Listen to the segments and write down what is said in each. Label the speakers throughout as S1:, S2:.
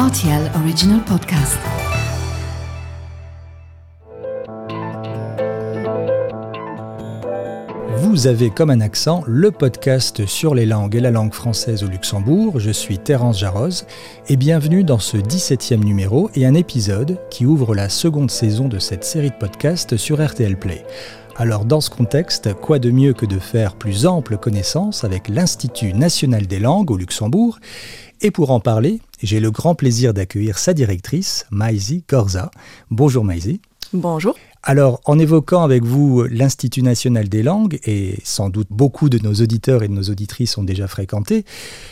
S1: RTL Original Podcast.
S2: Vous avez comme un accent le podcast sur les langues et la langue française au Luxembourg. Je suis Terence Jarroz et bienvenue dans ce 17e numéro et un épisode qui ouvre la seconde saison de cette série de podcasts sur RTL Play. Alors dans ce contexte, quoi de mieux que de faire plus ample connaissance avec l'Institut national des langues au Luxembourg? Et pour en parler, j'ai le grand plaisir d'accueillir sa directrice, Maisie Gorza. Bonjour Maisie.
S3: Bonjour.
S2: Alors, en évoquant avec vous l'Institut national des langues, et sans doute beaucoup de nos auditeurs et de nos auditrices ont déjà fréquenté,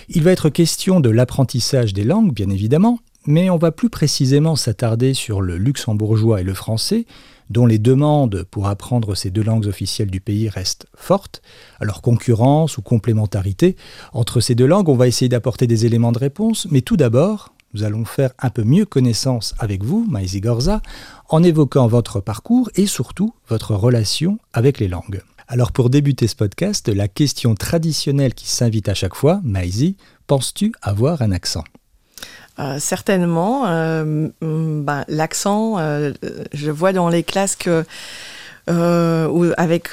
S2: il va être question de l'apprentissage des langues, bien évidemment, mais on va plus précisément s'attarder sur le luxembourgeois et le français, dont les demandes pour apprendre ces deux langues officielles du pays restent fortes. Alors concurrence ou complémentarité entre ces deux langues, on va essayer d'apporter des éléments de réponse, mais tout d'abord, nous allons faire un peu mieux connaissance avec vous, Maïzi Gorza, en évoquant votre parcours et surtout votre relation avec les langues. Alors pour débuter ce podcast, la question traditionnelle qui s'invite à chaque fois, Maïzi, penses-tu avoir un accent?
S3: Euh, certainement. Euh, ben, L'accent, euh, je vois dans les classes euh, avec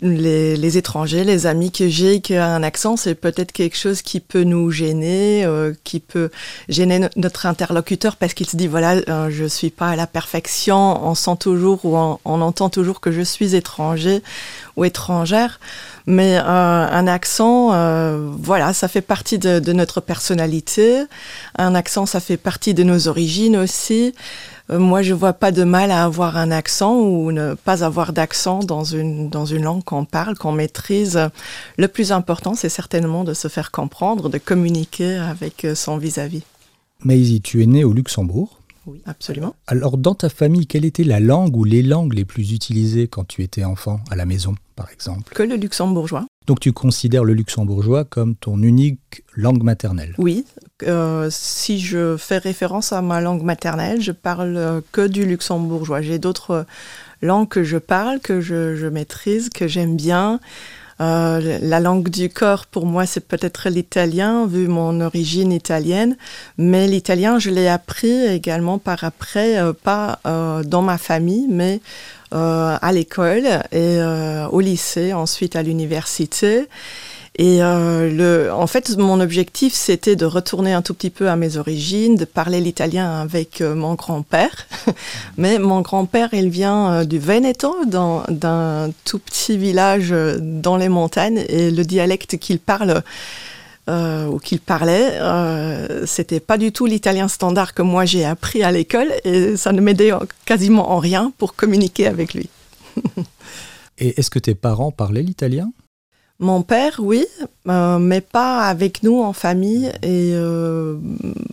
S3: les, étrangers, les amis que j'ai, qui a un accent, c'est peut-être quelque chose qui peut nous gêner, qui peut gêner notre interlocuteur parce qu'il se dit voilà, je suis pas à la perfection. On sent toujours ou on entend toujours que je suis étranger ou étrangère. Mais euh, un accent, euh, voilà, ça fait partie de, de, notre personnalité. Un accent, ça fait partie de nos origines aussi. Euh, moi, je vois pas de mal à avoir un accent ou ne pas avoir d'accent dans une, dans une langue qu'on parle, qu'on maîtrise. Le plus important, c'est certainement de se faire comprendre, de communiquer avec son vis-à-vis.
S2: -vis. Tu es née au Luxembourg.
S3: Oui, absolument.
S2: Alors, dans ta famille, quelle était la langue ou les langues les plus utilisées quand tu étais enfant, à la maison, par exemple?
S3: Que le luxembourgeois.
S2: Donc, tu considères le luxembourgeois comme ton unique langue maternelle?
S3: Oui. Euh, si je fais référence à ma langue maternelle, je parle que du luxembourgeois. J'ai d'autres langues que je parle, que je, je maîtrise, que j'aime bien. Euh, la langue du corps, pour moi, c'est peut-être l'italien, vu mon origine italienne. Mais l'italien, je l'ai appris également par après, euh, pas euh, dans ma famille, mais à l'école et au lycée, ensuite à l'université. Et euh, le, en fait, mon objectif, c'était de retourner un tout petit peu à mes origines, de parler l'italien avec euh, mon grand-père. Mais mon grand-père, il vient euh, du Veneto, d'un tout petit village euh, dans les montagnes, et le dialecte qu'il parle ou qu'il parlait, c'était pas du tout l'italien standard que moi j'ai appris à l'école, et ça ne m'aidait quasiment en rien pour communiquer avec lui.
S2: et est-ce que tes parents parlaient l'italien?
S3: Mon père, oui, euh, mais pas avec nous en famille. Et euh,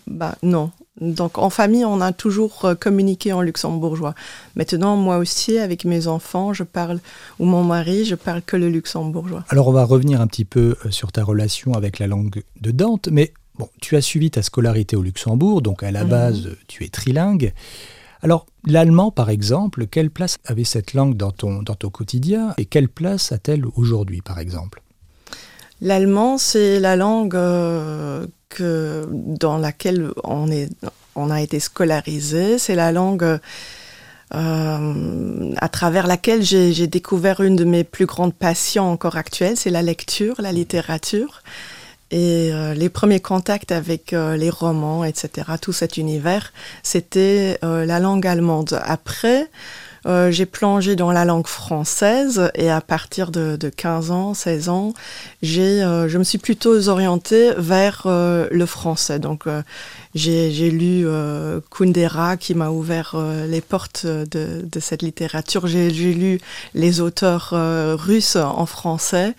S3: bah, non. Donc en famille, on a toujours euh, communiqué en luxembourgeois. Maintenant, moi aussi, avec mes enfants, je parle, ou mon mari, je parle que le luxembourgeois.
S2: Alors on va revenir un petit peu sur ta relation avec la langue de Dante, mais bon, tu as suivi ta scolarité au Luxembourg, donc à la base, mmh. tu es trilingue. Alors, l'allemand, par exemple, quelle place avait cette langue dans ton, quotidien et quelle place a-t-elle aujourd'hui, par exemple?
S3: L'allemand, c'est la langue euh, dans laquelle on a été scolarisé. C'est la langue euh, à travers laquelle j'ai découvert une de mes plus grandes passions encore actuelles, c'est la lecture, la littérature. Et euh, les premiers contacts avec euh, les romans, etc., tout cet univers, c'était euh, la langue allemande. Après, j'ai plongé dans la langue française et à partir de, de 15 ans, 16 ans, j'ai, je me suis plutôt orientée vers le français. Donc, j'ai lu Kundera qui m'a ouvert les portes de cette littérature. J'ai lu les auteurs russes en français.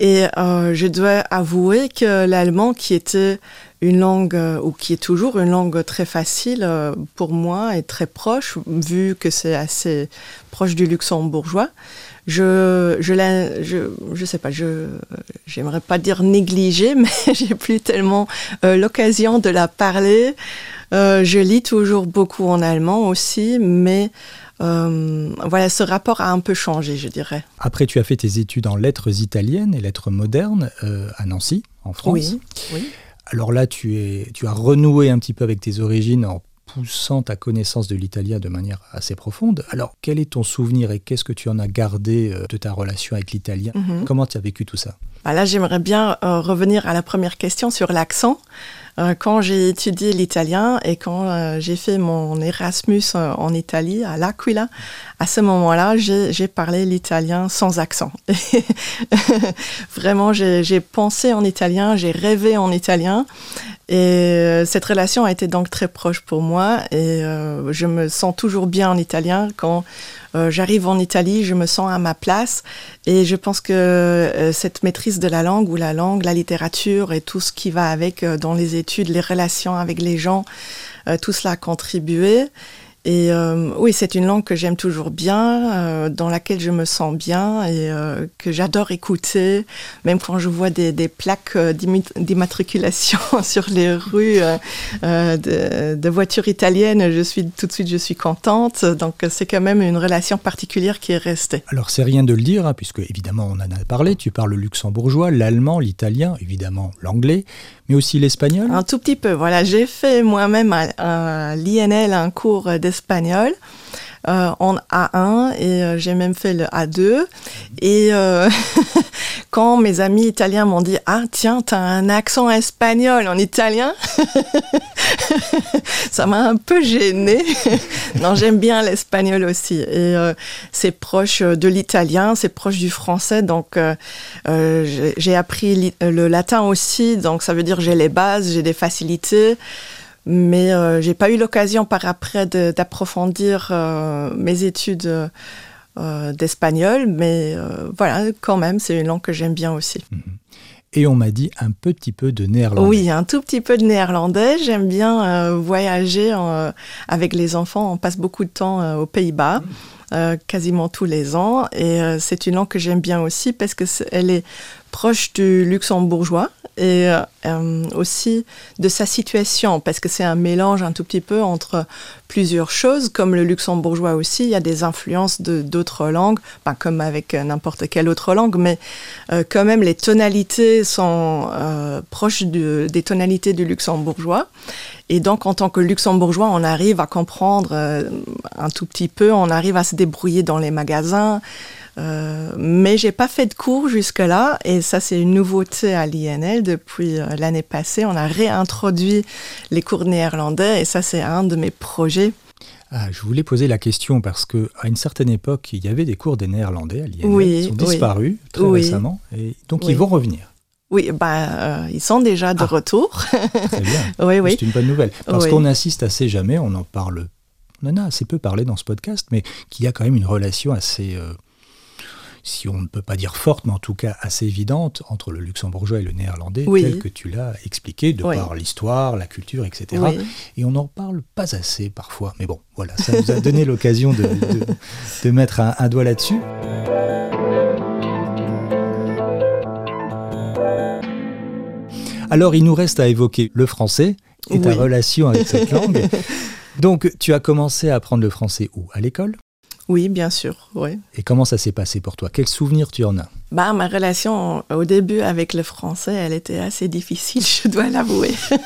S3: Et euh, je dois avouer que l'allemand, qui était une langue, euh, ou qui est toujours une langue très facile euh, pour moi et très proche, vu que c'est assez proche du luxembourgeois, je, je, la, je, je sais pas, je, j'aimerais pas dire négliger, mais j'ai plus tellement euh, l'occasion de la parler. Je lis toujours beaucoup en allemand aussi, mais euh, voilà, ce rapport a un peu changé, je dirais.
S2: Après, tu as fait tes études en lettres italiennes et lettres modernes euh, à Nancy, en France.
S3: Oui, oui.
S2: Alors là, tu, es, tu as renoué un petit peu avec tes origines en poussant ta connaissance de l'italien de manière assez profonde. Alors, quel est ton souvenir et qu'est-ce que tu en as gardé euh, de ta relation avec l'italien
S3: Mhm.
S2: Comment tu as vécu tout ça?
S3: Bah là, j'aimerais bien euh, revenir à la première question sur l'accent. Euh, quand j'ai étudié l'italien et quand euh, j'ai fait mon Erasmus en Italie, à l'Aquila, à ce moment-là, j'ai parlé l'italien sans accent. Vraiment, j'ai pensé en italien, j'ai rêvé en italien. Et euh, cette relation a été donc très proche pour moi et euh, je me sens toujours bien en italien. Quand euh, j'arrive en Italie, je me sens à ma place et je pense que euh, cette maîtrise de la langue ou la langue, la littérature et tout ce qui va avec euh, dans les études, les relations avec les gens, euh, tout cela a contribué. Et euh, oui, c'est une langue que j'aime toujours bien, euh, dans laquelle je me sens bien et euh, que j'adore écouter. Même quand je vois des, plaques d'immatriculation sur les rues de, de voitures italiennes, je suis tout de suite je suis contente. Donc c'est quand même une relation particulière qui est restée.
S2: Alors, c'est rien de le dire, hein, puisque évidemment, on en a parlé. Tu parles le luxembourgeois, l'allemand, l'italien, évidemment l'anglais, mais aussi l'espagnol.
S3: Un tout petit peu. Voilà, j'ai fait moi-même à, à l'INL un cours d'espagnol euh, en A1 et euh, j'ai même fait le A2. Et euh, quand mes amis italiens m'ont dit Ah, tiens, t'as un accent espagnol en italien, ça m'a un peu gênée. non, j'aime bien l'espagnol aussi. Et euh, c'est proche de l'italien, c'est proche du français. Donc, euh, euh, j'ai- appris le latin aussi. Donc, ça veut dire j'ai les bases, j'ai des facilités. Mais euh, j'ai pas eu l'occasion par après d'approfondir euh, mes études euh, d'espagnol. Mais euh, voilà, quand même, c'est une langue que j'aime bien aussi.
S2: Et on m'a dit un petit peu de néerlandais.
S3: Oui, un tout petit peu de néerlandais. J'aime bien voyager avec les enfants. On passe beaucoup de temps aux Pays-Bas, quasiment tous les ans. Et c'est une langue que j'aime bien aussi parce que elle est proche du luxembourgeois et euh, euh, aussi de sa situation parce que c'est un mélange un tout petit peu entre plusieurs choses. Comme le luxembourgeois aussi il y a des influences de d'autres langues pas comme avec euh, n'importe quelle autre langue mais quand même les tonalités sont proches de- des tonalités du luxembourgeois. Et donc en tant que luxembourgeois on arrive à comprendre un tout petit peu on arrive à se débrouiller dans les magasins euh, mais j'ai pas fait de cours jusque-là et ça c'est une nouveauté à l'INL depuis euh, l'année passée. On a réintroduit les cours néerlandais et ça c'est un de mes projets.
S2: Ah, je voulais poser la question parce que à une certaine époque, il y avait des cours des néerlandais à l'INL.
S3: Oui,
S2: Ils sont
S3: oui.
S2: disparus très
S3: Oui.
S2: récemment. Et donc, ils vont revenir.
S3: Oui, bah, euh, ils sont déjà de
S2: Ah.
S3: retour.
S2: Très bien.
S3: oui, oui.
S2: C'est une bonne nouvelle. Parce
S3: Oui.
S2: qu'on assiste assez jamais, on en parle, on en a assez peu parlé dans ce podcast, mais qu'il y a quand même une relation assez, euh, si on ne peut pas dire forte, mais en tout cas assez évidente entre le luxembourgeois et le néerlandais,
S3: Oui.
S2: tel que tu l'as expliqué, de
S3: Oui.
S2: par l'histoire, la culture, etc.
S3: Oui.
S2: Et on n'en parle pas assez parfois. Mais bon, voilà, ça nous a donné l'occasion de, de- de mettre un, un doigt là-dessus. Alors, il nous reste à évoquer le français et ta relation avec cette langue. Donc, tu as commencé à apprendre le français où? À l'école?
S3: Oui, bien sûr. Oui.
S2: Et comment ça s'est passé pour toi? Quels souvenirs tu en as?
S3: Bah, ma relation au début avec le français, elle était assez difficile, je dois l'avouer.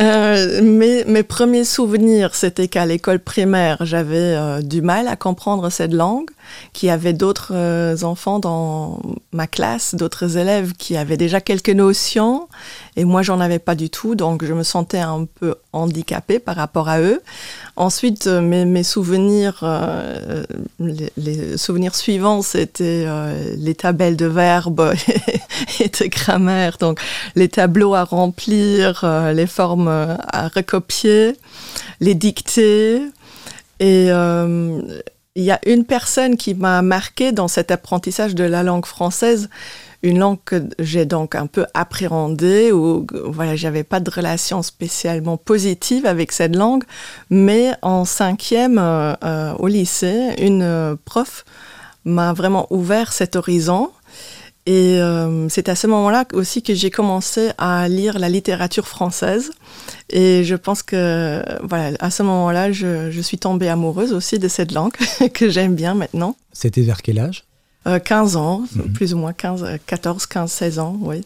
S3: Euh, mes, mes premiers souvenirs, c'était qu'à l'école primaire, j'avais euh, du mal à comprendre cette langue, qu'il y avait d'autres euh, enfants dans ma classe, d'autres élèves qui avaient déjà quelques notions, et moi, j'en avais pas du tout, donc je me sentais un peu handicapée par rapport à eux. Ensuite, mes, mes souvenirs, les, souvenirs suivants, c'était les tabelles de verbes et de grammaire, donc les tableaux à remplir, euh, les formes euh, à recopier, les dictées. Et euh, il y a une personne qui m'a marqué dans cet apprentissage de la langue française, une langue que j'ai donc un peu appréhendée, où voilà, j'avais pas de relation spécialement positive avec cette langue, mais en cinquième au lycée, une prof m'a vraiment ouvert cet horizon. Et euh, c'est à ce moment-là aussi que j'ai commencé à lire la littérature française. Et je pense que, voilà, à ce moment-là, je, je suis tombée amoureuse aussi de cette langue que j'aime bien maintenant.
S2: C'était vers quel âge?
S3: Euh, 15 ans,
S2: Mhm.
S3: plus ou moins 15, euh, 14, 15, 16 ans, oui,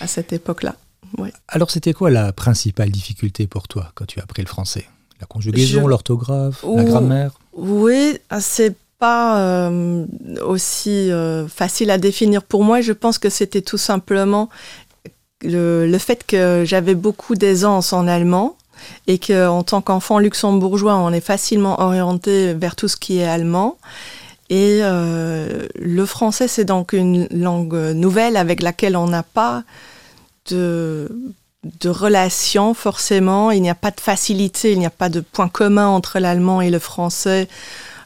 S3: à cette époque-là. oui.
S2: Alors c'était quoi la principale difficulté pour toi quand tu as appris le français? La conjugaison,
S3: Je-
S2: l'orthographe, la grammaire?
S3: Oui, c'est pas euh, aussi euh, facile à définir pour moi. Je pense que c'était tout simplement le, fait que j'avais beaucoup d'aisance en allemand et qu'en tant qu'enfant luxembourgeois, on est facilement orienté vers tout ce qui est allemand. Et euh, le français, c'est donc une langue nouvelle avec laquelle on n'a pas de, de relation forcément. Il n'y a pas de facilité, il n'y a pas de point commun entre l'allemand et le français.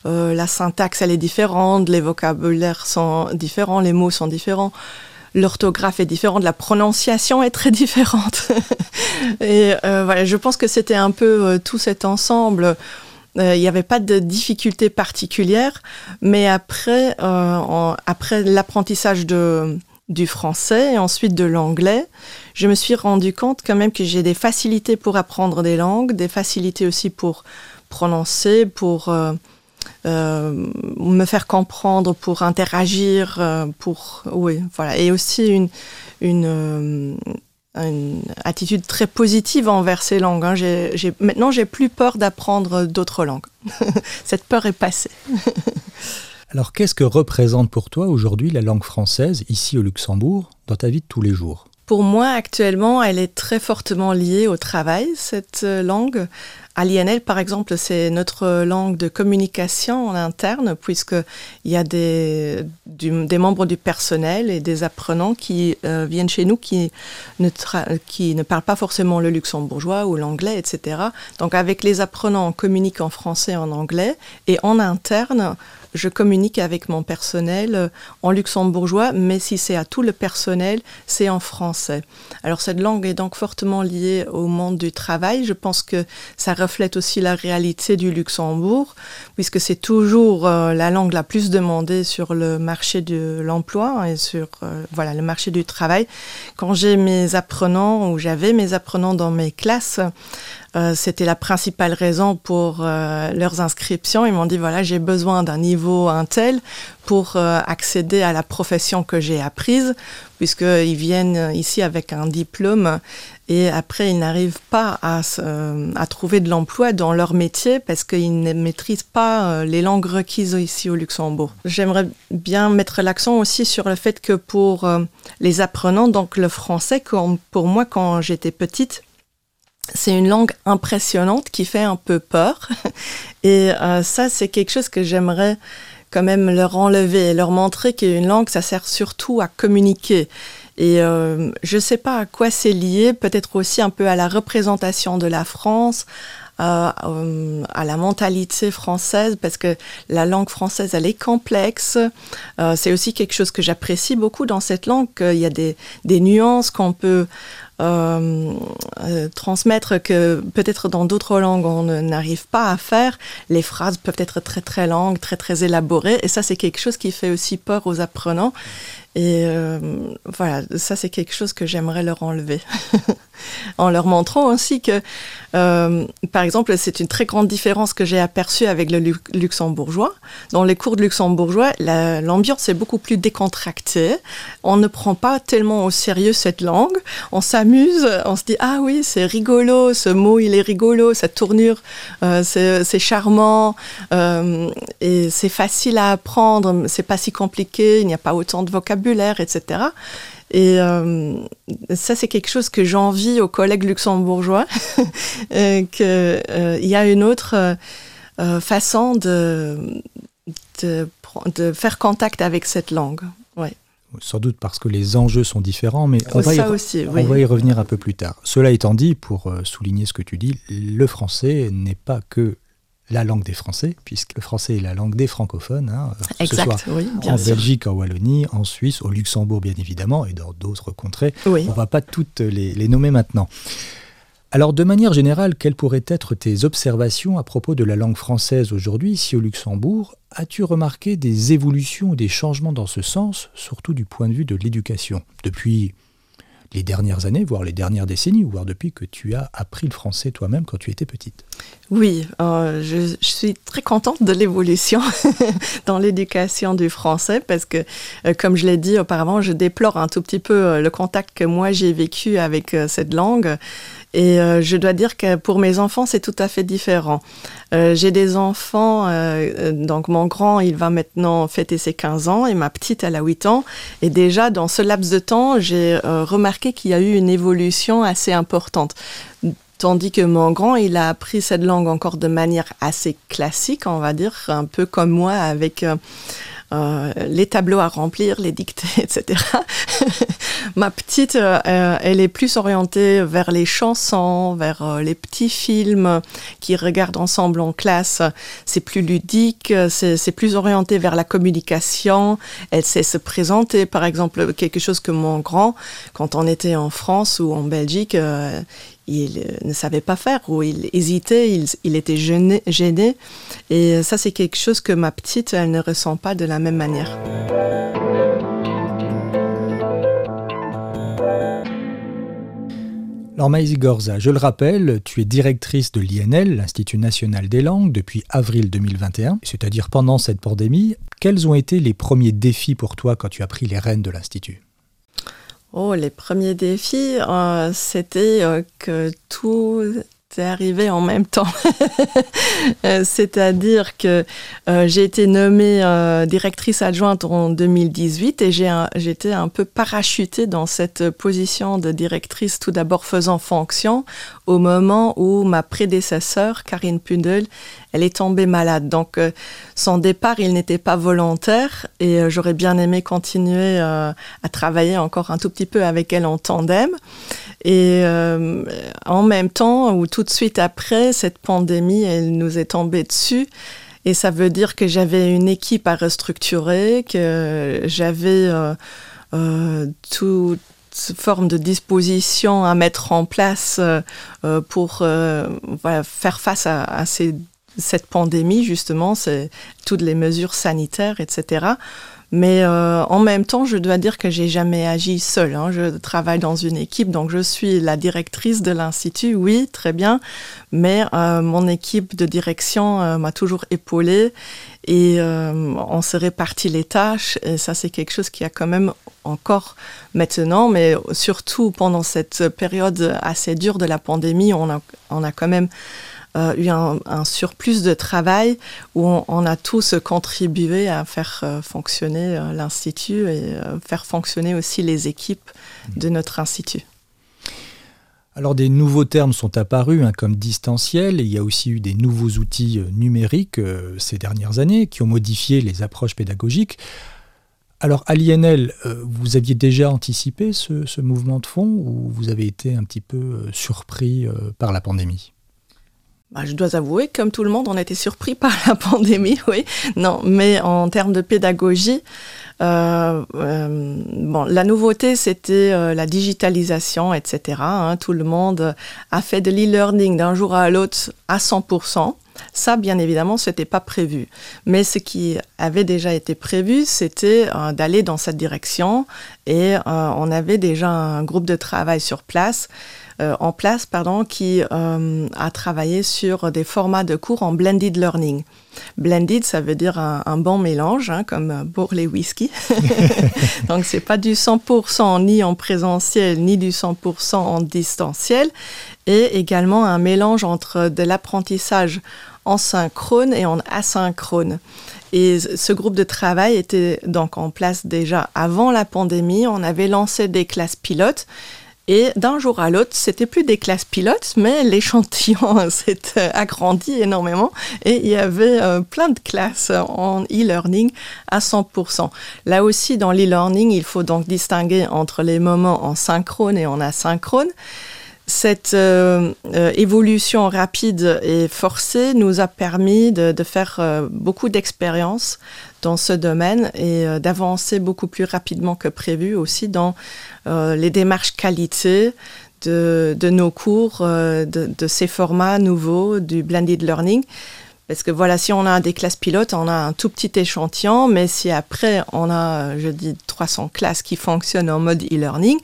S3: Euh, la syntaxe, elle est différente, les vocabulaires sont différents, les mots sont différents. L'orthographe est différente, la prononciation est très différente. et euh, voilà, je pense que c'était un peu euh, tout cet ensemble. Il n'y avait pas de difficulté particulière, mais après, après l'apprentissage de, du français et ensuite de l'anglais, je me suis rendu compte quand même que j'ai des facilités pour apprendre des langues, des facilités aussi pour prononcer, pour me faire comprendre, pour interagir, euh, pour oui, voilà, et aussi une une, euh, une attitude très positive envers ces langues. hein. J'ai- j'ai- maintenant, j'ai plus peur d'apprendre d'autres langues. Cette peur est passée.
S2: Alors qu'est-ce que représente pour toi aujourd'hui la langue française ici au Luxembourg dans ta vie de tous les jours?
S3: Pour moi, actuellement, elle est très fortement liée au travail, cette euh, langue. À l'INL, par exemple, c'est notre langue de communication en interne, puisqu'il y a des, membres du personnel et des apprenants qui euh, viennent chez nous qui ne, tra- qui ne parlent pas forcément le luxembourgeois ou l'anglais, etc. Donc, avec les apprenants, on communique en français et en anglais. Et en interne, je communique avec mon personnel euh, en luxembourgeois, mais si c'est à tout le personnel, c'est en français. Alors cette langue est donc fortement liée au monde du travail. Je pense que ça reflète aussi la réalité du Luxembourg, puisque c'est toujours euh, la langue la plus demandée sur le marché de l'emploi et sur euh, voilà le marché du travail. Quand j'ai mes apprenants ou j'avais mes apprenants dans mes classes, euh, c'était la principale raison pour euh, leurs inscriptions. Ils m'ont dit voilà, j'ai besoin d'un niveau un tel pour euh, accéder à la profession que j'ai apprise, puisqu'ils viennent ici avec un diplôme et après ils n'arrivent pas à, euh, à trouver de l'emploi dans leur métier parce qu'ils ne maîtrisent pas euh, les langues requises ici au Luxembourg. J'aimerais bien mettre l'accent aussi sur le fait que pour les apprenants, donc le français, comme pour moi quand j'étais petite, c'est une langue impressionnante qui fait un peu peur. Et euh, ça, c'est quelque chose que j'aimerais quand même leur enlever leur montrer qu'une langue, ça sert surtout à communiquer. Et euh, je ne sais pas à quoi c'est lié, peut-être aussi un peu à la représentation de la France, euh, euh, à la mentalité française, parce que la langue française, elle est complexe. Euh, c'est aussi quelque chose que j'apprécie beaucoup dans cette langue, qu'il y a des, des nuances qu'on peut euh, euh, transmettre que peut-être dans d'autres langues on n'arrive pas à faire. Les phrases peuvent être très très longues, très très élaborées, et ça c'est quelque chose qui fait aussi peur aux apprenants. Et euh, voilà, ça c'est quelque chose que j'aimerais leur enlever. en leur montrant aussi que, euh, par exemple, c'est une très grande différence que j'ai aperçue avec le lu- luxembourgeois. Dans les cours de luxembourgeois, la- l'ambiance est beaucoup plus décontractée. On ne prend pas tellement au sérieux cette langue. On s'amuse, on se dit ah oui c'est rigolo, ce mot il est rigolo, cette tournure euh, c'est c'est charmant euh, et c'est facile à apprendre, c'est pas si compliqué, il n'y a pas autant de vocabulaire, etc. Et euh, ça, c'est quelque chose que j'envie aux collègues luxembourgeois, euh, qu'il y a une autre euh, euh, façon de, de, faire contact avec cette langue. Ouais.
S2: Sans doute parce que les enjeux sont différents, mais on, va y,
S3: ça
S2: re-
S3: aussi,
S2: on
S3: oui.
S2: va y revenir un peu plus tard. Cela étant dit, pour euh, souligner ce que tu dis, le français n'est pas que la langue des Français, puisque le français est la langue des francophones, hein, que ce soit
S3: Exact, oui, bien
S2: en
S3: sûr.
S2: Belgique, en Wallonie, en Suisse, au Luxembourg bien évidemment, et dans d'autres contrées.
S3: Oui.
S2: On ne va pas toutes les, les nommer maintenant. Alors de manière générale, quelles pourraient être tes observations à propos de la langue française aujourd'hui ici au Luxembourg As-tu remarqué des évolutions ou des changements dans ce sens, surtout du point de vue de l'éducation, depuis les dernières années, voire les dernières décennies, voire depuis que tu as appris le français toi-même quand tu étais petite
S3: Oui, euh, je, suis très contente de l'évolution dans l'éducation du français parce que, euh, comme je l'ai dit auparavant, je déplore un tout petit peu euh, le contact que moi j'ai vécu avec cette langue. Et je dois dire que pour mes enfants, c'est tout à fait différent. j'ai des enfants, donc mon grand, il va maintenant fêter ses 15 ans et ma petite, elle a 8 ans. Et déjà, dans ce laps de temps, j'ai remarqué qu'il y a eu une évolution assez importante. Tandis que mon grand, il a appris cette langue encore de manière assez classique, on va dire, un peu comme moi, avec euh, euh, les tableaux à remplir, les dictées, etc. Ma petite, euh, elle est plus orientée vers les chansons, vers les petits films qu'ils regardent ensemble en classe. C'est plus ludique, c'est plus orienté vers la communication. Elle sait se présenter, par exemple, quelque chose que mon grand, quand on était en France ou en Belgique, il euh, ne savait pas faire ou il hésitait, il, était gêné. Et ça, c'est quelque chose que ma petite, elle ne ressent pas de la même manière.
S2: Alors Maïsi Gorza, je le rappelle, tu es directrice de l'INL, l'Institut national des langues, depuis avril 2021, c'est-à-dire pendant cette pandémie. Quels ont été les premiers défis pour toi quand tu as pris les rênes de l'Institut?
S3: Oh, les premiers défis, euh, c'était euh, que tout est arrivé en même temps. Euh, c'est-à-dire que j'ai été nommée directrice adjointe en 2018 et j'ai j'étais un peu parachutée dans cette position de directrice tout d'abord faisant fonction au moment où ma prédécesseur, Karine Pundel, elle est tombée malade. Donc, euh, son départ, il n'était pas volontaire et euh, j'aurais bien aimé continuer euh, à travailler encore un tout petit peu avec elle en tandem. Et en même temps, ou tout de suite après, cette pandémie, elle nous est tombée dessus. Et ça veut dire que j'avais une équipe à restructurer, que j'avais toute forme de disposition à mettre en place pour faire face à ces cette pandémie, justement, c'est toutes les mesures sanitaires, etc. Mais euh, en même temps, je dois dire que j'ai jamais agi seule. Hein. Je travaille dans une équipe, donc je suis la directrice de l'institut, oui, très bien. Mais euh, mon équipe de direction euh, m'a toujours épaulée et on se répartit les tâches. Et ça, c'est quelque chose qui a quand même encore maintenant, mais surtout pendant cette période assez dure de la pandémie, on a, on a quand même euh, eu un, surplus de travail où on, a tous contribué à faire euh, fonctionner euh, l'Institut et faire fonctionner aussi les équipes de notre Institut.
S2: Alors des nouveaux termes sont apparus hein, comme distanciel et il y a aussi eu des nouveaux outils numériques ces dernières années qui ont modifié les approches pédagogiques. Alors à l'INL, vous aviez déjà anticipé ce, ce, mouvement de fond ou vous avez été un petit peu surpris par la pandémie?
S3: Bah, je dois avouer, comme tout le monde, on a été surpris par la pandémie, oui. Non, mais en termes de pédagogie, euh, euh, bon, la nouveauté, c'était euh, la digitalisation, etc. Hein. Tout le monde a fait de l'e-learning d'un jour à l'autre à 100%. Ça, bien évidemment, ce n'était pas prévu. Mais ce qui avait déjà été prévu, c'était d'aller dans cette direction. Et on avait déjà un groupe de travail sur place euh, en place pardon, qui euh, a travaillé sur des formats de cours en blended learning. Blended, ça veut dire un, bon mélange, hein, comme pour les whisky. Donc, c'est pas du 100% ni en présentiel, ni du 100% en distanciel. Et également un mélange entre de l'apprentissage en synchrone et en asynchrone. Et ce groupe de travail était donc en place déjà avant la pandémie. On avait lancé des classes pilotes et d'un jour à l'autre, c'était plus des classes pilotes, mais l'échantillon s'est euh, agrandi énormément et il y avait euh, plein de classes en e-learning à 100%. Là aussi, dans l'e-learning, il faut donc distinguer entre les moments en synchrone et en asynchrone. Cette euh, évolution rapide et forcée nous a permis de, de faire beaucoup d'expériences dans ce domaine et d'avancer beaucoup plus rapidement que prévu aussi dans euh, les démarches qualité de, nos cours, euh, de, ces formats nouveaux du blended learning. Parce que voilà, si on a des classes pilotes, on a un tout petit échantillon, mais si après on a, je dis, 300 classes qui fonctionnent en mode e-learning,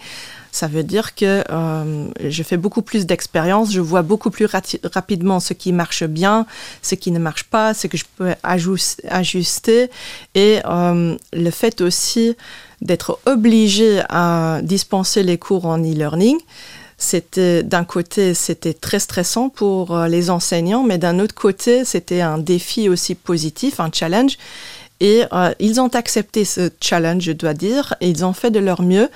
S3: Ça veut dire que euh, je fais beaucoup plus d'expérience, je vois beaucoup plus rapidement ce qui marche bien, ce qui ne marche pas, ce que je peux ajuster. Et euh, le fait aussi d'être obligé à dispenser les cours en e-learning, c'était d'un côté c'était très stressant pour euh, les enseignants, mais d'un autre côté c'était un défi aussi positif, un challenge. Et ils ont accepté ce challenge, je dois dire, et ils ont fait de leur mieux.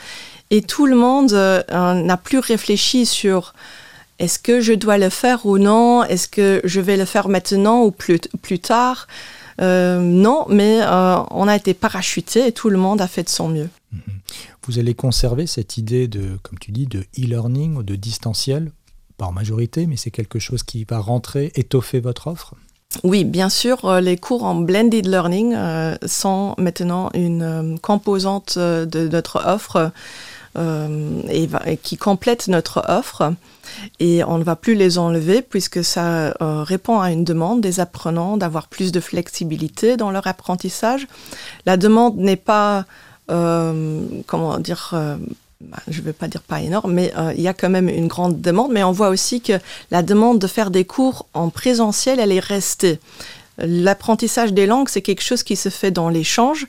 S3: Et tout le monde euh, n'a plus réfléchi sur est-ce que je dois le faire ou non? Est-ce que je vais le faire maintenant ou plus, plus tard? Euh, Non, mais euh, on a été parachuté et tout le monde a fait de son mieux. Mhm.
S2: Vous allez conserver cette idée de, comme tu dis, de e-learning ou de distanciel, en majorité, mais c'est quelque chose qui va rentrer, étoffer votre offre?
S3: Oui, bien sûr, les cours en blended learning sont maintenant une composante de notre offre. Euh, et, qui complètent notre offre. Et on ne va plus les enlever puisque ça euh, répond à une demande des apprenants d'avoir plus de flexibilité dans leur apprentissage. La demande n'est pas, euh, comment dire, bah, je ne vais pas dire pas énorme, mais il y a quand même une grande demande. Mais on voit aussi que la demande de faire des cours en présentiel, elle est restée. L'apprentissage des langues, c'est quelque chose qui se fait dans l'échange.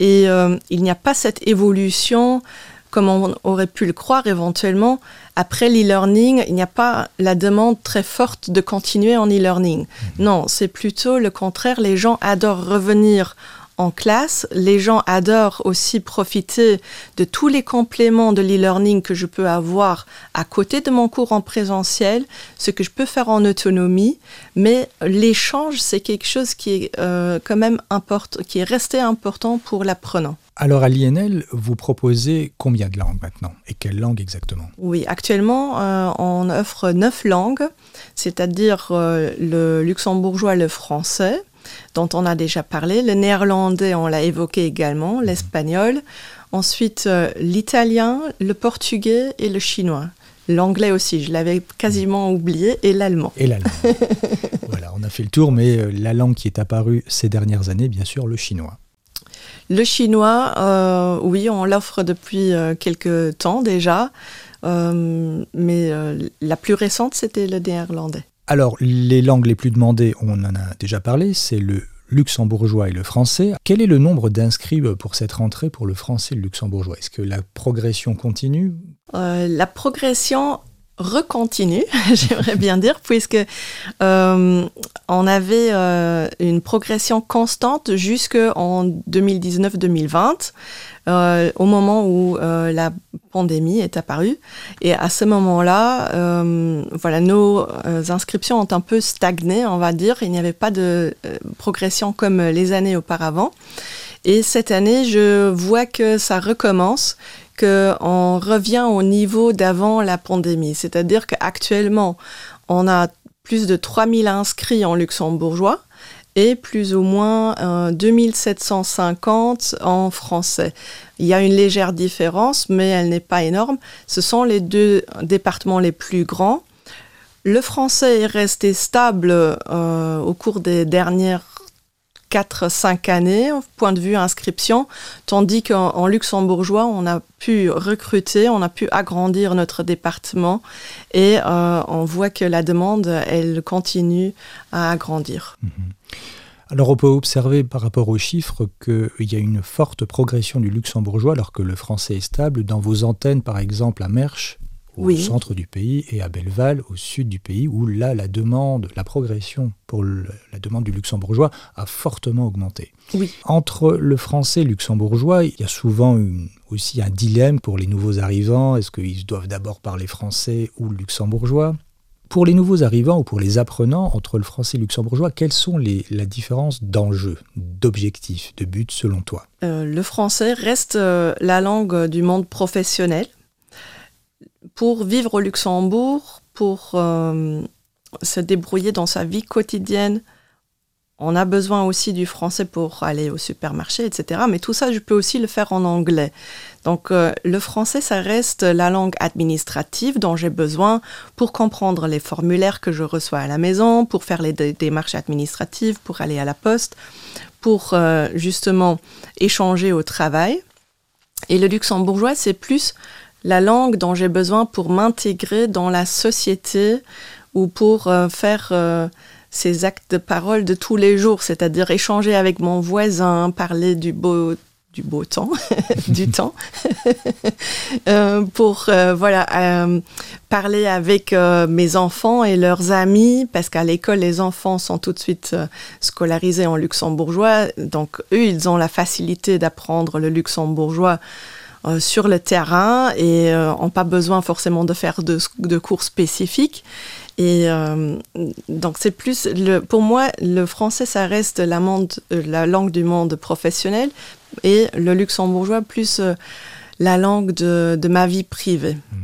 S3: Et il n'y a pas cette évolution comme on aurait pu le croire éventuellement, après l'e-learning, il n'y a pas la demande très forte de continuer en e-learning. Mhm. Non, c'est plutôt le contraire. Les gens adorent revenir en classe. Les gens adorent aussi profiter de tous les compléments de l'e-learning que je peux avoir à côté de mon cours en présentiel, ce que je peux faire en autonomie. Mais l'échange, c'est quelque chose qui est euh, quand même important, qui est resté important pour l'apprenant.
S2: Alors à l'INL, vous proposez combien de langues maintenant Et quelles langues exactement?
S3: Oui, actuellement, euh, on offre neuf langues, c'est-à-dire euh, le luxembourgeois, le français, dont on a déjà parlé, le néerlandais, on l'a évoqué également, mhm. l'espagnol, ensuite euh, l'italien, le portugais et le chinois. L'anglais aussi, je l'avais quasiment oublié, et l'allemand.
S2: Et l'allemand. voilà, on a fait le tour, mais la langue qui est apparue ces dernières années, bien sûr, le chinois.
S3: Le chinois, euh, oui, on l'offre depuis euh, quelques temps déjà, euh, mais la plus récente, c'était le néerlandais.
S2: Alors, les langues les plus demandées, on en a déjà parlé, c'est le luxembourgeois et le français. Quel est le nombre d'inscrits pour cette rentrée pour le français et le luxembourgeois? Est-ce que la progression continue?
S3: La progression recontinue, j'aimerais bien dire, puisque euh, on avait euh, une progression constante jusqu'en 2019-2020, euh, au moment où la pandémie est apparue. Et à ce moment-là, voilà, nos inscriptions ont un peu stagné, on va dire. Il n'y avait pas de progression comme les années auparavant. Et cette année, je vois que ça recommence qu'on revient au niveau d'avant la pandémie. C'est-à-dire qu'actuellement, on a plus de 3000 inscrits en luxembourgeois et plus ou moins 2750 en français. Il y a une légère différence, mais elle n'est pas énorme. Ce sont les deux départements les plus grands. Le français est resté stable euh, au cours des dernières 4-5 années, point de vue inscription, tandis qu'en luxembourgeois, on a pu recruter, on a pu agrandir notre département et euh, on voit que la demande, elle continue à agrandir. Mhm.
S2: Alors on peut observer par rapport aux chiffres qu'il y a une forte progression du luxembourgeois alors que le français est stable. Dans vos antennes, par exemple à Mersch, au centre du pays, et à Belleval, au sud du pays, où là, la demande, la progression pour la demande du luxembourgeois a fortement augmenté.
S3: Oui.
S2: Entre le français et le luxembourgeois, il y a souvent aussi un dilemme pour les nouveaux arrivants. Est-ce qu'ils doivent d'abord parler français ou luxembourgeois? Pour les nouveaux arrivants ou pour les apprenants entre le français et le luxembourgeois, quelles sont les, la différence d'enjeux, d'objectifs, de buts selon toi?
S3: Euh, Le français reste euh, la langue du monde professionnel pour vivre au Luxembourg, pour euh, se débrouiller dans sa vie quotidienne, on a besoin aussi du français pour aller au supermarché, etc. Mais tout ça, je peux aussi le faire en anglais. Donc euh, le français, ça reste la langue administrative dont j'ai besoin pour comprendre les formulaires que je reçois à la maison, pour faire les démarches administratives, pour aller à la poste, pour euh, justement échanger au travail. Et le luxembourgeois, c'est plus la langue dont j'ai besoin pour m'intégrer dans la société ou pour euh, faire euh, ces actes de parole de tous les jours, c'est-à-dire échanger avec mon voisin, parler du beau du beau temps, du temps, euh, pour euh, voilà parler avec mes enfants et leurs amis, parce qu'à l'école les enfants sont tout de suite scolarisés en luxembourgeois, donc eux ils ont la facilité d'apprendre le luxembourgeois sur le terrain et n'ont pas besoin forcément de faire de, de cours spécifiques. Et donc c'est plus, le, pour moi, le français, ça reste la, monde, la langue du monde professionnel, et le luxembourgeois plus euh, la langue de, ma vie privée. Hmm.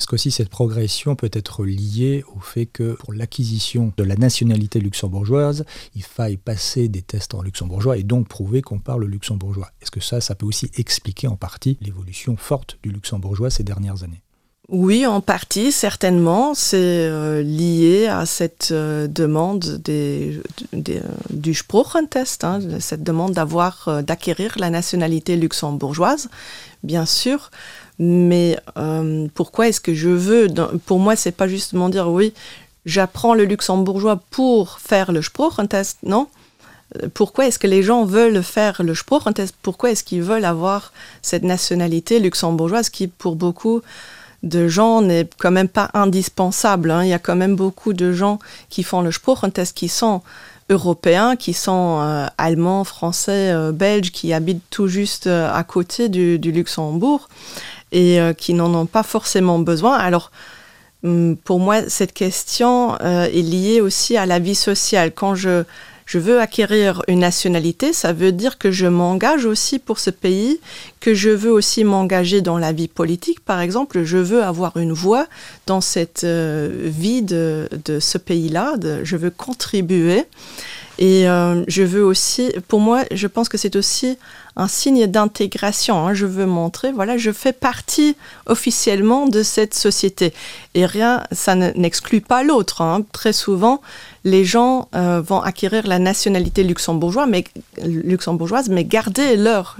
S2: Est-ce qu'aussi cette progression peut être liée au fait que pour l'acquisition de la nationalité luxembourgeoise, il faille passer des tests en luxembourgeois et donc prouver qu'on parle luxembourgeois? Est-ce que ça, ça peut aussi expliquer en partie l'évolution forte du luxembourgeois ces dernières années?
S3: Oui, en partie, certainement. C'est euh, lié à cette euh, demande des, euh, du Sprachentest, hein, cette demande d'avoir, d'acquérir la nationalité luxembourgeoise, bien sûr. Mais pourquoi est-ce que je veux Pour moi, c'est pas justement dire oui, j'apprends le luxembourgeois pour faire le Sprachentest, non? Pourquoi est-ce que les gens veulent faire le Sprachentest Pourquoi est-ce qu'ils veulent avoir cette nationalité luxembourgeoise qui, pour beaucoup, de gens n'est quand même pas indispensable. Hein? Il y a quand même beaucoup de gens qui font le test qui sont européens, qui sont euh, allemands, français, euh, belges, qui habitent tout juste euh, à côté du Luxembourg et qui n'en ont pas forcément besoin. Alors, hum, pour moi, cette question est liée aussi à la vie sociale. Quand je je veux acquérir une nationalité, ça veut dire que je m'engage aussi pour ce pays, que je veux aussi m'engager dans la vie politique, par exemple, je veux avoir une voix dans cette euh, vie de, ce pays-là, je veux contribuer. Et euh, je veux aussi, pour moi, je pense que c'est aussi un signe d'intégration. Hein. Je veux montrer, voilà, je fais partie officiellement de cette société. Et rien, ça n'exclut pas l'autre. Hein. Très souvent, les gens euh, vont acquérir la nationalité luxembourgeoise mais, luxembourgeoise, mais garder leur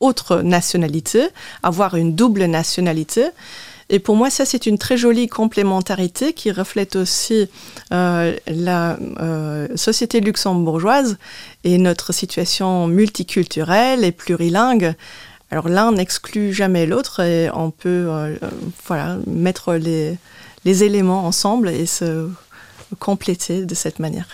S3: autre nationalité, avoir une double nationalité. Et pour moi, ça, c'est une très jolie complémentarité qui reflète aussi euh, la euh, société luxembourgeoise et notre situation multiculturelle et plurilingue. Alors l'un n'exclut jamais l'autre et on peut voilà, mettre les éléments ensemble et se compléter de cette manière.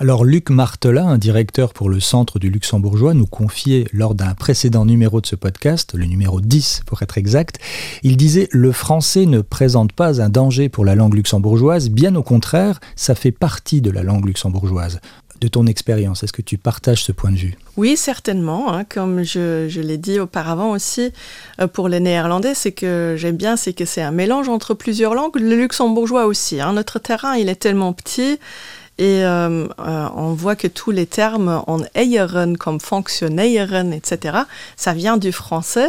S2: Alors Luc Martela, un directeur pour le Centre du Luxembourgeois, nous confiait lors d'un précédent numéro de ce podcast, le numéro 10 pour être exact, il disait « Le français ne présente pas un danger pour la langue luxembourgeoise, bien au contraire, ça fait partie de la langue luxembourgeoise de ton expérience. Est-ce que tu partages ce point de vue?
S3: Oui, certainement. Hein. comme je, l'ai dit auparavant aussi, euh, pour les néerlandais, c'est que j'aime bien, c'est que c'est un mélange entre plusieurs langues. Le luxembourgeois aussi. Hein. notre terrain, il est tellement petit. Et euh, euh, on voit que tous les termes en eieren, comme fonctionneren, etc., ça vient du français.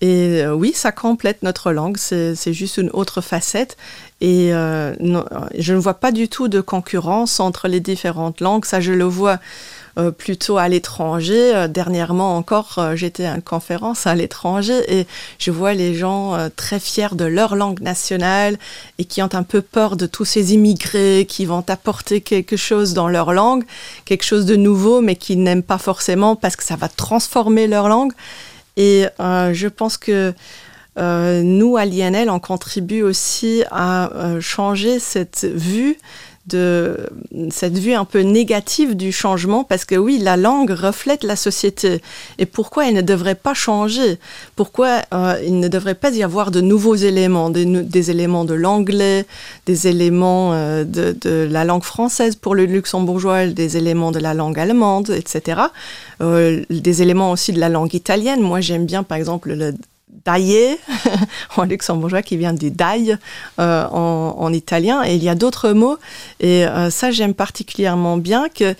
S3: Et euh, oui, ça complète notre langue, c'est juste une autre facette. Et euh, je ne vois pas du tout de concurrence entre les différentes langues. Ça, je le vois euh, plutôt à l'étranger. dernièrement encore, j'étais à une conférence à l'étranger et je vois les gens très fiers de leur langue nationale et qui ont un peu peur de tous ces immigrés qui vont apporter quelque chose dans leur langue, quelque chose de nouveau, mais qui n'aiment pas forcément parce que ça va transformer leur langue. Et euh, je pense que euh, nous, à l'INL, on contribue aussi à euh, changer cette vue de cette vue un peu négative du changement parce que oui, la langue reflète la société. Et pourquoi elle ne devrait pas changer? Pourquoi euh, il ne devrait pas y avoir de nouveaux éléments, des, éléments de l'anglais, des éléments euh, de, la langue française pour le luxembourgeois, des éléments de la langue allemande, etc. Euh, des éléments aussi de la langue italienne. Moi, j'aime bien, par exemple, le dailler en luxembourgeois qui vient du daille euh, en, italien et il y a d'autres mots et euh, ça j'aime particulièrement bien que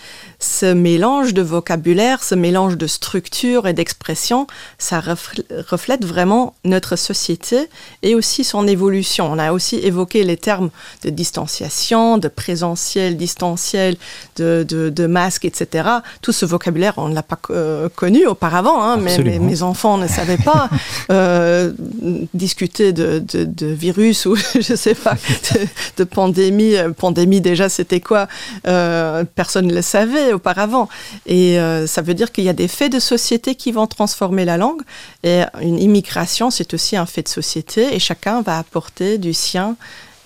S3: ce mélange de vocabulaire, ce mélange de structure et d'expression, ça reflète vraiment notre société et aussi son évolution. On a aussi évoqué les termes de distanciation, de présentiel, distanciel, de, de, masque, etc. Tout ce vocabulaire, on ne l'a pas euh, connu auparavant, hein, mais mes, enfants ne savaient pas. euh, discuter de, de, virus ou je sais pas, de, pandémie. Pandémie déjà, c'était quoi? Euh, Personne ne le savait auparavant. Et euh, ça veut dire qu'il y a des faits de société qui vont transformer la langue. Et une immigration, c'est aussi un fait de société et chacun va apporter du sien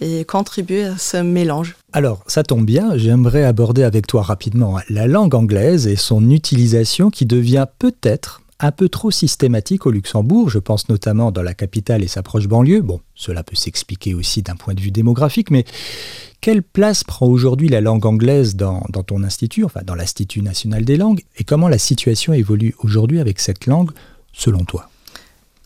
S3: et contribuer à ce mélange.
S2: Alors, ça tombe bien, j'aimerais aborder avec toi rapidement la langue anglaise et son utilisation qui devient peut-être un peu trop systématique au Luxembourg, je pense notamment dans la capitale et sa proche banlieue. Bon, cela peut s'expliquer aussi d'un point de vue démographique, mais quelle place prend aujourd'hui la langue anglaise dans, ton institut, enfin dans l'Institut national des langues, et comment la situation évolue aujourd'hui avec cette langue, selon toi?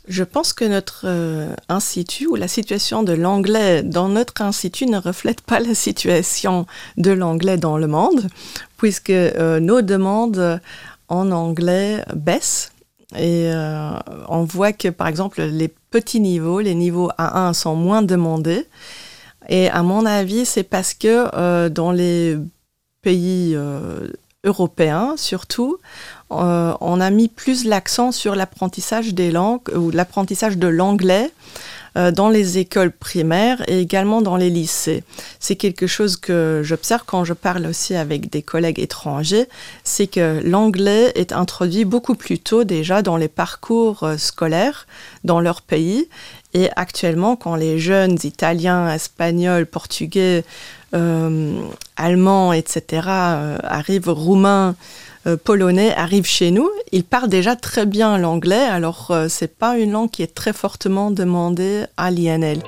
S3: Je pense que notre euh, institut ou la situation de l'anglais dans notre institut ne reflète pas la situation de l'anglais dans le monde, puisque euh, nos demandes en anglais baissent. Et euh, on voit que, par exemple, les petits niveaux, les niveaux A1 sont moins demandés. Et à mon avis, c'est parce que dans les pays européens, surtout, euh, on a mis plus l'accent sur l'apprentissage des langues ou l'apprentissage de l'anglais euh, dans les écoles primaires et également dans les lycées. C'est quelque chose que j'observe quand je parle aussi avec des collègues étrangers, c'est que l'anglais est introduit beaucoup plus tôt déjà dans les parcours euh, scolaires dans leur pays. Et actuellement, quand les jeunes italiens, espagnols, portugais, allemands, etc., arrivent roumains, euh, polonais arrive chez nous, il parle déjà très bien l'anglais, alors ce euh, c'est pas une langue qui est très fortement demandée à l'INL.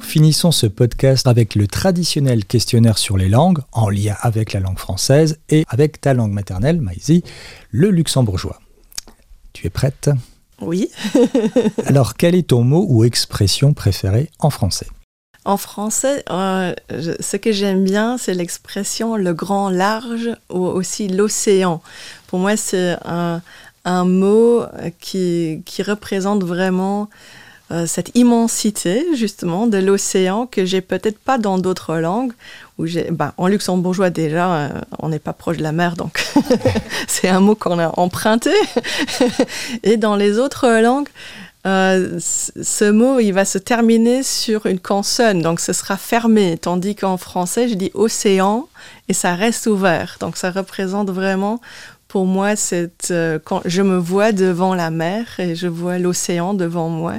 S2: Finissons ce podcast avec le traditionnel questionnaire sur les langues, en lien avec la langue française et avec ta langue maternelle, Maïsi, le luxembourgeois. Tu es prête?
S3: Oui.
S2: Alors, quel est ton mot ou expression préférée en français?
S3: En français, euh, ce que j'aime bien, c'est l'expression le grand large ou aussi l'océan. Pour moi, c'est un, mot qui, représente vraiment euh, cette immensité, justement, de l'océan que j'ai peut-être pas dans d'autres langues. Bah, en luxembourgeois, déjà, euh, on n'est pas proche de la mer, donc c'est un mot qu'on a emprunté. Et dans les autres langues, euh, ce mot, il va se terminer sur une consonne, donc ce sera fermé, tandis qu'en français, je dis océan et ça reste ouvert. Donc ça représente vraiment, pour moi, cette, euh, quand je me vois devant la mer et je vois l'océan devant moi,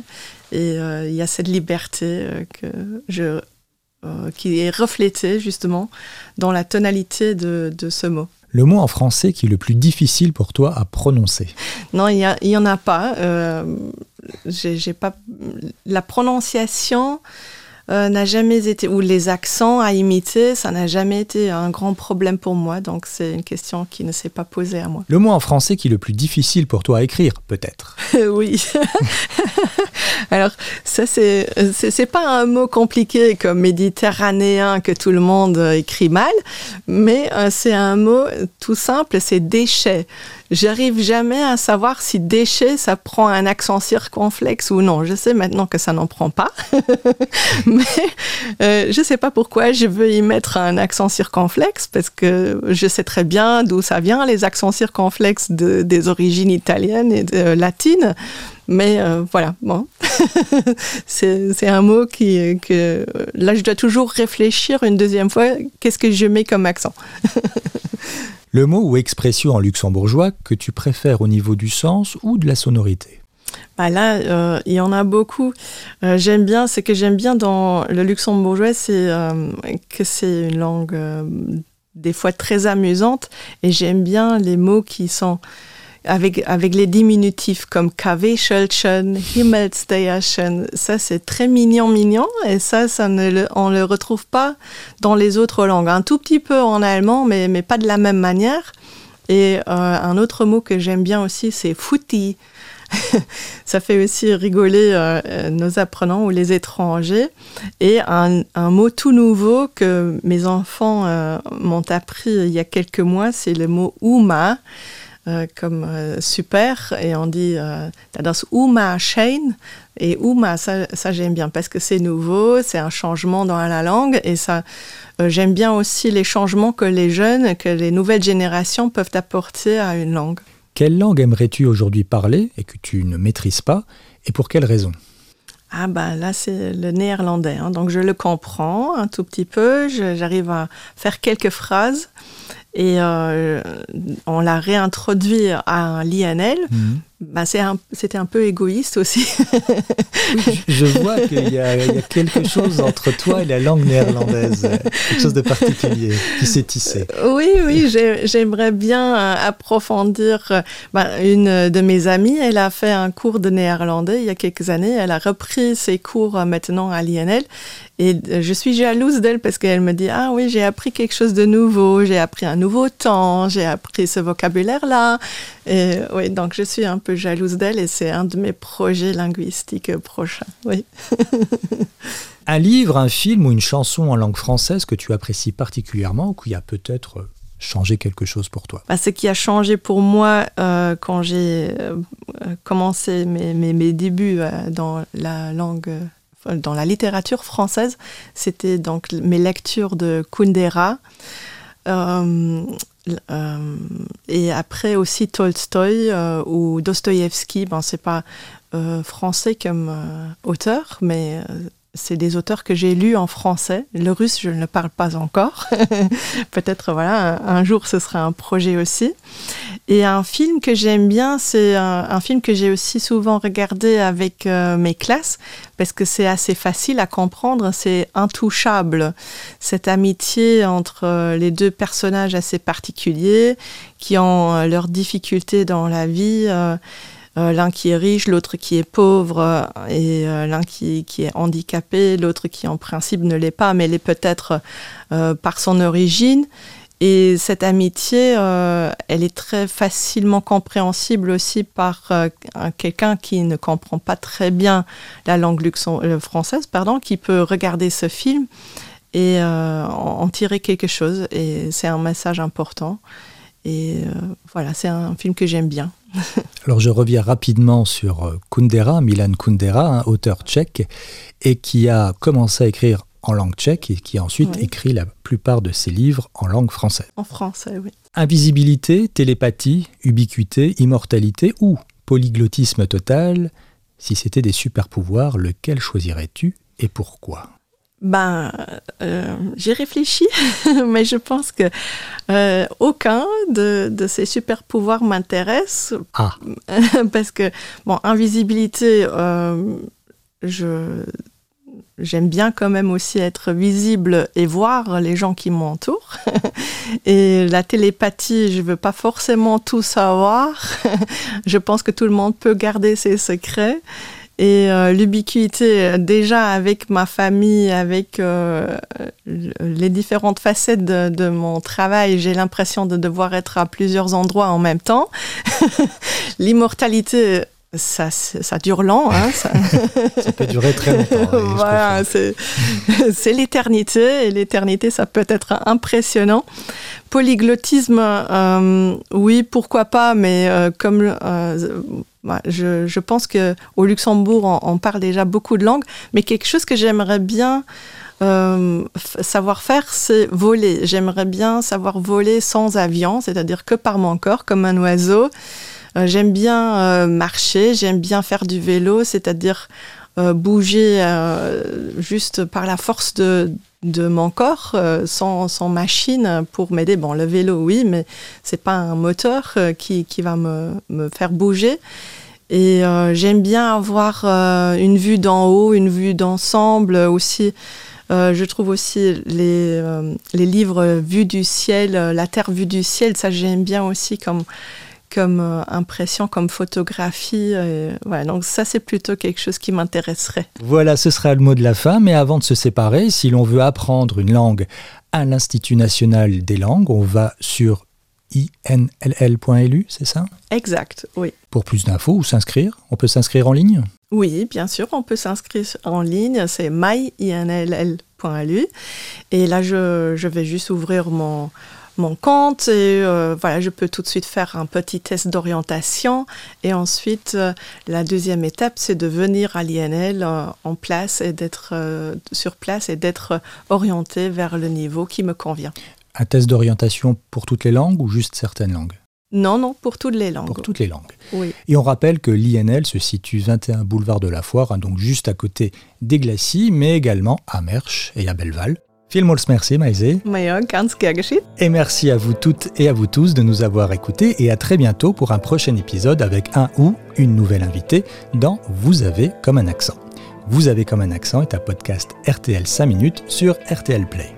S3: et euh, il y a cette liberté que je, qui est reflétée justement dans la tonalité de, de ce mot
S2: le mot en français qui est le plus difficile pour toi à prononcer
S3: Non, il n'y en a pas. Euh, j'ai pas la prononciation euh, n'a jamais été ou les accents à imiter, ça n'a jamais été un grand problème pour moi. Donc c'est une question qui ne s'est pas posée à moi.
S2: Le mot en français qui est le plus difficile pour toi à écrire, peut-être
S3: Oui. Alors ça c'est c'est pas un mot compliqué comme méditerranéen que tout le monde écrit mal, mais euh, c'est un mot tout simple, c'est déchet j'arrive jamais à savoir si déchet, ça prend un accent circonflexe ou non. Je sais maintenant que ça n'en prend pas, mais euh, je sais pas pourquoi je veux y mettre un accent circonflexe parce que je sais très bien d'où ça vient, les accents circonflexes de, des origines italiennes et latines. Mais euh, voilà, bon, c'est un mot qui, que là, je dois toujours réfléchir une deuxième fois, qu'est-ce que je mets comme accent?
S2: Le mot ou expression en luxembourgeois que tu préfères au niveau du sens ou de la sonorité
S3: bah là, euh, il y en a beaucoup. Euh, j'aime bien, ce que j'aime bien dans le luxembourgeois, c'est euh, que c'est une langue des fois très amusante et j'aime bien les mots qui sont avec, avec les diminutifs comme KV Schulchen, Himmelsteierchen. Ça, c'est très mignon, mignon. Et ça, ça ne on ne le retrouve pas dans les autres langues. Un tout petit peu en allemand, mais, mais pas de la même manière. Et euh, un autre mot que j'aime bien aussi, c'est footy. ça fait aussi rigoler euh, nos apprenants ou les étrangers. Et un, un, mot tout nouveau que mes enfants euh, m'ont appris il y a quelques mois, c'est le mot Uma. Comme super et on dit das Uma Chain et Uma ça, ça j'aime bien parce que c'est nouveau, c'est un changement dans la langue et ça j'aime bien aussi les changements que les jeunes, que les nouvelles générations peuvent apporter à une langue.
S2: Quelle langue aimerais-tu aujourd'hui parler et que tu ne maîtrises pas et pour quelle raison?
S3: Ah ben là c'est le néerlandais, hein. donc je le comprends un tout petit peu, j'arrive à faire quelques phrases et euh, on l'a réintroduit à l'INL. Mhm. Bah, c'était un, peu égoïste aussi.
S2: je vois qu'il y, a quelque chose entre toi et la langue néerlandaise, quelque chose de particulier qui s'est tissé.
S3: Oui, oui, j'aimerais bien euh, approfondir. Euh, bah, une de mes amies, elle a fait un cours de néerlandais il y a quelques années. Elle a repris ses cours euh, maintenant à l'INL. Et je suis jalouse d'elle parce qu'elle me dit Ah oui, j'ai appris quelque chose de nouveau, j'ai appris un nouveau temps, j'ai appris ce vocabulaire-là. Et oui, donc je suis un peu jalouse d'elle et c'est un de mes projets linguistiques prochains. Oui.
S2: un livre, un film ou une chanson en langue française que tu apprécies particulièrement ou qui a peut-être changé quelque chose pour toi?
S3: Bah, Ce qui a changé pour moi euh, quand j'ai euh, commencé mes, mes, mes débuts euh, dans la langue, dans la littérature française, c'était donc mes lectures de Kundera. Euh, et après aussi Tolstoï euh, ou Dostoïevski, ben c'est pas euh, français comme auteur, mais c'est des auteurs que j'ai lus en français. Le russe, je ne le parle pas encore. Peut-être, voilà, un, jour, ce sera un projet aussi. Et un film que j'aime bien, c'est un, film que j'ai aussi souvent regardé avec euh, mes classes, parce que c'est assez facile à comprendre. C'est Intouchable. Cette amitié entre euh, les deux personnages assez particuliers, qui ont euh, leurs difficultés dans la vie. L'un qui est riche, l'autre qui est pauvre, et l'un qui, est handicapé, l'autre qui en principe ne l'est pas, mais l'est peut-être par son origine. Et cette amitié, elle est très facilement compréhensible aussi par quelqu'un qui ne comprend pas très bien la langue française, pardon, qui peut regarder ce film et en tirer quelque chose. Et c'est un message important. Et voilà, c'est un film que j'aime bien.
S2: Alors je reviens rapidement sur euh, Kundera, Milan Kundera, un auteur tchèque, et qui a commencé à écrire en langue tchèque et qui a ensuite écrit la plupart de ses livres en langue française.
S3: En français, oui.
S2: Invisibilité, télépathie, ubiquité, immortalité ou polyglottisme total, si c'était des super pouvoirs, lequel choisirais-tu et pourquoi?
S3: Ben, euh, j'ai réfléchi, mais je pense que euh, aucun de, ces super pouvoirs m'intéresse.
S2: Ah.
S3: Parce que, bon, invisibilité, euh, je, j'aime bien quand même aussi être visible et voir les gens qui m'entourent. et la télépathie, je veux pas forcément tout savoir. je pense que tout le monde peut garder ses secrets. Et euh, l'ubiquité, déjà avec ma famille, avec euh, les différentes facettes de, mon travail, j'ai l'impression de devoir être à plusieurs endroits en même temps. L'immortalité, ça, ça dure lent. Hein,
S2: ça... peut durer très longtemps.
S3: voilà, c'est l'éternité, et l'éternité, ça peut être impressionnant. Polyglottisme, euh, oui, pourquoi pas, mais comme je, je, pense qu'au Luxembourg, on, parle déjà beaucoup de langues, mais quelque chose que j'aimerais bien euh, savoir faire, c'est voler. J'aimerais bien savoir voler sans avion, c'est-à-dire que par mon corps, comme un oiseau. Euh, j'aime bien euh, marcher, j'aime bien faire du vélo, c'est-à-dire bouger juste par la force de, de mon corps sans, sans, machine pour m'aider. Bon, le vélo, oui, mais c'est pas un moteur qui, qui va me, me, faire bouger. Et euh, j'aime bien avoir euh, une vue d'en haut, une vue d'ensemble aussi. Euh, je trouve aussi les, les livres Vue du ciel, La Terre vue du ciel, ça j'aime bien aussi comme, comme impression, comme photographie. voilà, donc ça c'est plutôt quelque chose qui m'intéresserait.
S2: Voilà, ce sera le mot de la fin, mais avant de se séparer, si l'on veut apprendre une langue à l'Institut national des langues, on va sur inll.lu, c'est ça?
S3: Exact, oui.
S2: Pour plus d'infos ou s'inscrire, on peut s'inscrire en ligne?
S3: Oui, bien sûr, on peut s'inscrire en ligne, c'est myinll.lu. Et là, je, je, vais juste ouvrir mon, mon compte et euh, voilà, je peux tout de suite faire un petit test d'orientation. Et ensuite, euh, la deuxième étape, c'est de venir à l'INL en place et d'être sur place et d'être orienté vers le niveau qui me convient.
S2: Un test d'orientation pour toutes les langues ou juste certaines langues?
S3: Non, non, pour toutes les langues.
S2: Pour toutes les langues.
S3: Oui.
S2: Et on rappelle que l'INL se situe 21 boulevard de la Foire, hein, donc juste à côté des Glacis, mais également à Mersch et à Belleval. Vielmals merci, Maïsé.
S3: Ganz.
S2: Et merci à vous toutes et à vous tous de nous avoir écoutés et à très bientôt pour un prochain épisode avec un ou une nouvelle invitée dans Vous avez comme un accent. Vous avez comme un accent est un podcast RTL 5 minutes sur RTL Play.